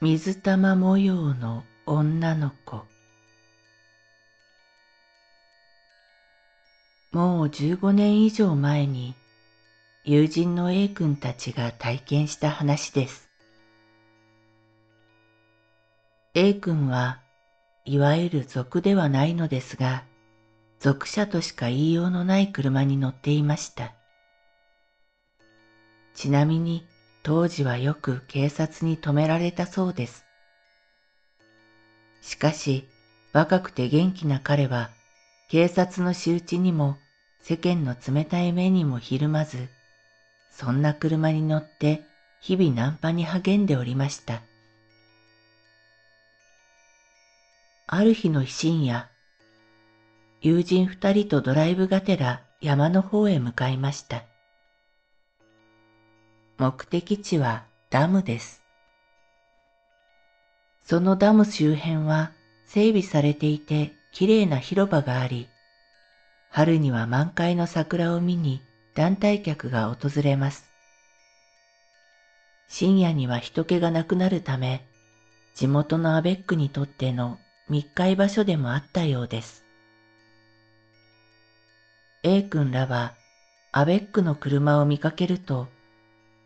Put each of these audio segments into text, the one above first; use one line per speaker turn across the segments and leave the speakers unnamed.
水玉模様の女の子もう15年以上前に友人の A 君たちが体験した話です。A 君はいわゆる族ではないのですが、属者としか言いようのない車に乗っていました。ちなみに当時はよく警察に止められたそうです。しかし、若くて元気な彼は、警察の仕打ちにも世間の冷たい目にもひるまず、そんな車に乗って日々ナンパに励んでおりました。ある日の深夜、友人二人とドライブがてら山の方へ向かいました。目的地はダムです。そのダム周辺は整備されていて綺麗な広場があり、春には満開の桜を見に団体客が訪れます。深夜には人気がなくなるため、地元のアベックにとっての密会場所でもあったようです。A 君らはアベックの車を見かけると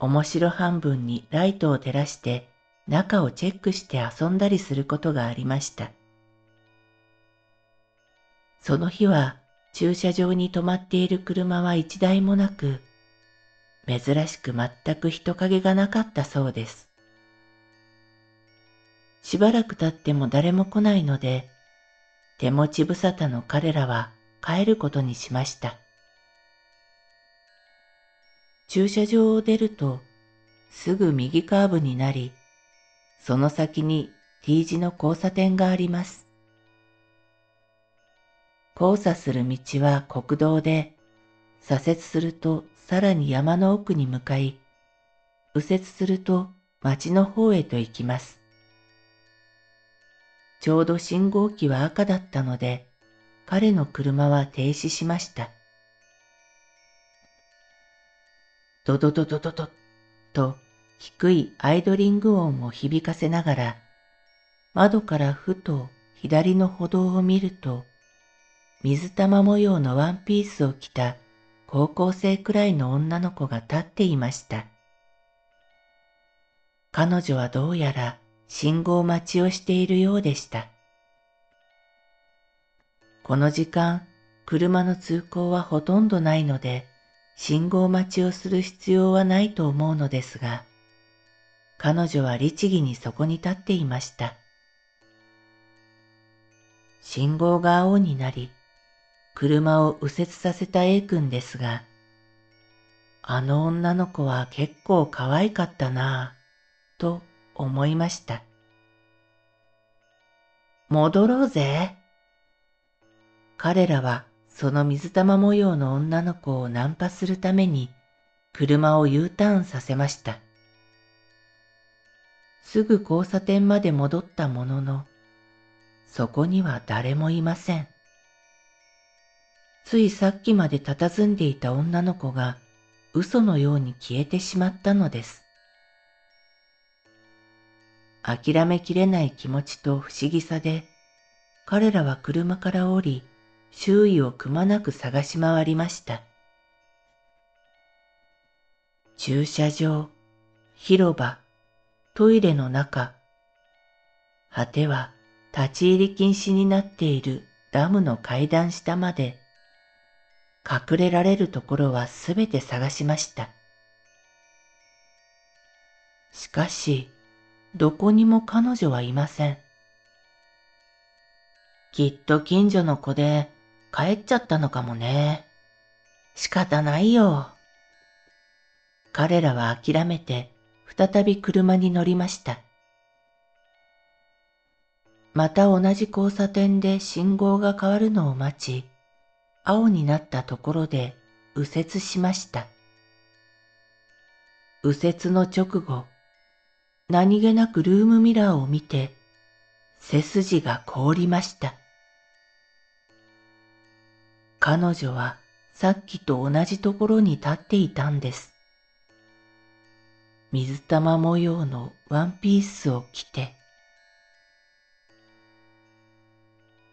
面白半分にライトを照らして中をチェックして遊んだりすることがありました。その日は駐車場に止まっている車は一台もなく、珍しく全く人影がなかったそうです。しばらく経っても誰も来ないので、手持ち無沙汰の彼らは帰ることにしました。駐車場を出ると、すぐ右カーブになり、その先に T 字の交差点があります。交差する道は国道で、左折するとさらに山の奥に向かい、右折すると町の方へと行きます。ちょうど信号機は赤だったので、彼の車は停止しました。ドドドドドドと低いアイドリング音を響かせながら、窓からふと左の歩道を見ると、水玉模様のワンピースを着た高校生くらいの女の子が立っていました。彼女はどうやら信号待ちをしているようでした。この時間、車の通行はほとんどないので、信号待ちをする必要はないと思うのですが、彼女は律儀にそこに立っていました。信号が青になり、車を右折させた A 君ですが、あの女の子は結構可愛かったなぁ、と思いました。戻ろうぜ。彼らはその水玉模様の女の子をナンパするために車を U ターンさせました。すぐ交差点まで戻ったものの、そこには誰もいません。ついさっきまで佇んでいた女の子が嘘のように消えてしまったのです。諦めきれない気持ちと不思議さで、彼らは車から降り、周囲をくまなく探し回りました。駐車場、広場、トイレの中、果ては立ち入り禁止になっているダムの階段下まで、隠れられるところはすべて探しました。しかし、どこにも彼女はいません。きっと近所の子で、帰っちゃったのかもね。仕方ないよ。彼らは諦めて再び車に乗りました。また同じ交差点で信号が変わるのを待ち、青になったところで右折しました。右折の直後、何気なくルームミラーを見て、背筋が凍りました。彼女はさっきと同じところに立っていたんです。水玉模様のワンピースを着て。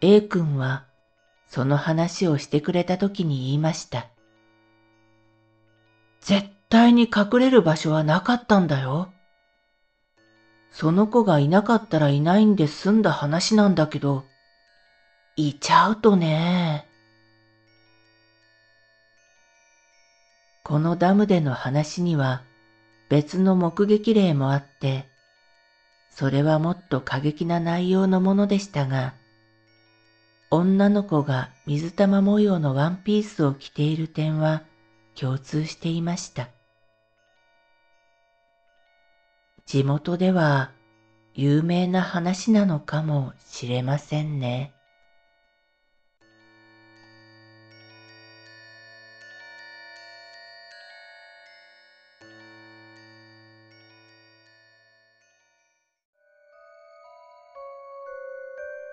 A 君はその話をしてくれた時に言いました。絶対に隠れる場所はなかったんだよ。その子がいなかったらいないんで済んだ話なんだけど、いちゃうとね。このダムでの話には別の目撃例もあって、それはもっと過激な内容のものでしたが、女の子が水玉模様のワンピースを着ている点は共通していました。地元では有名な話なのかもしれませんね。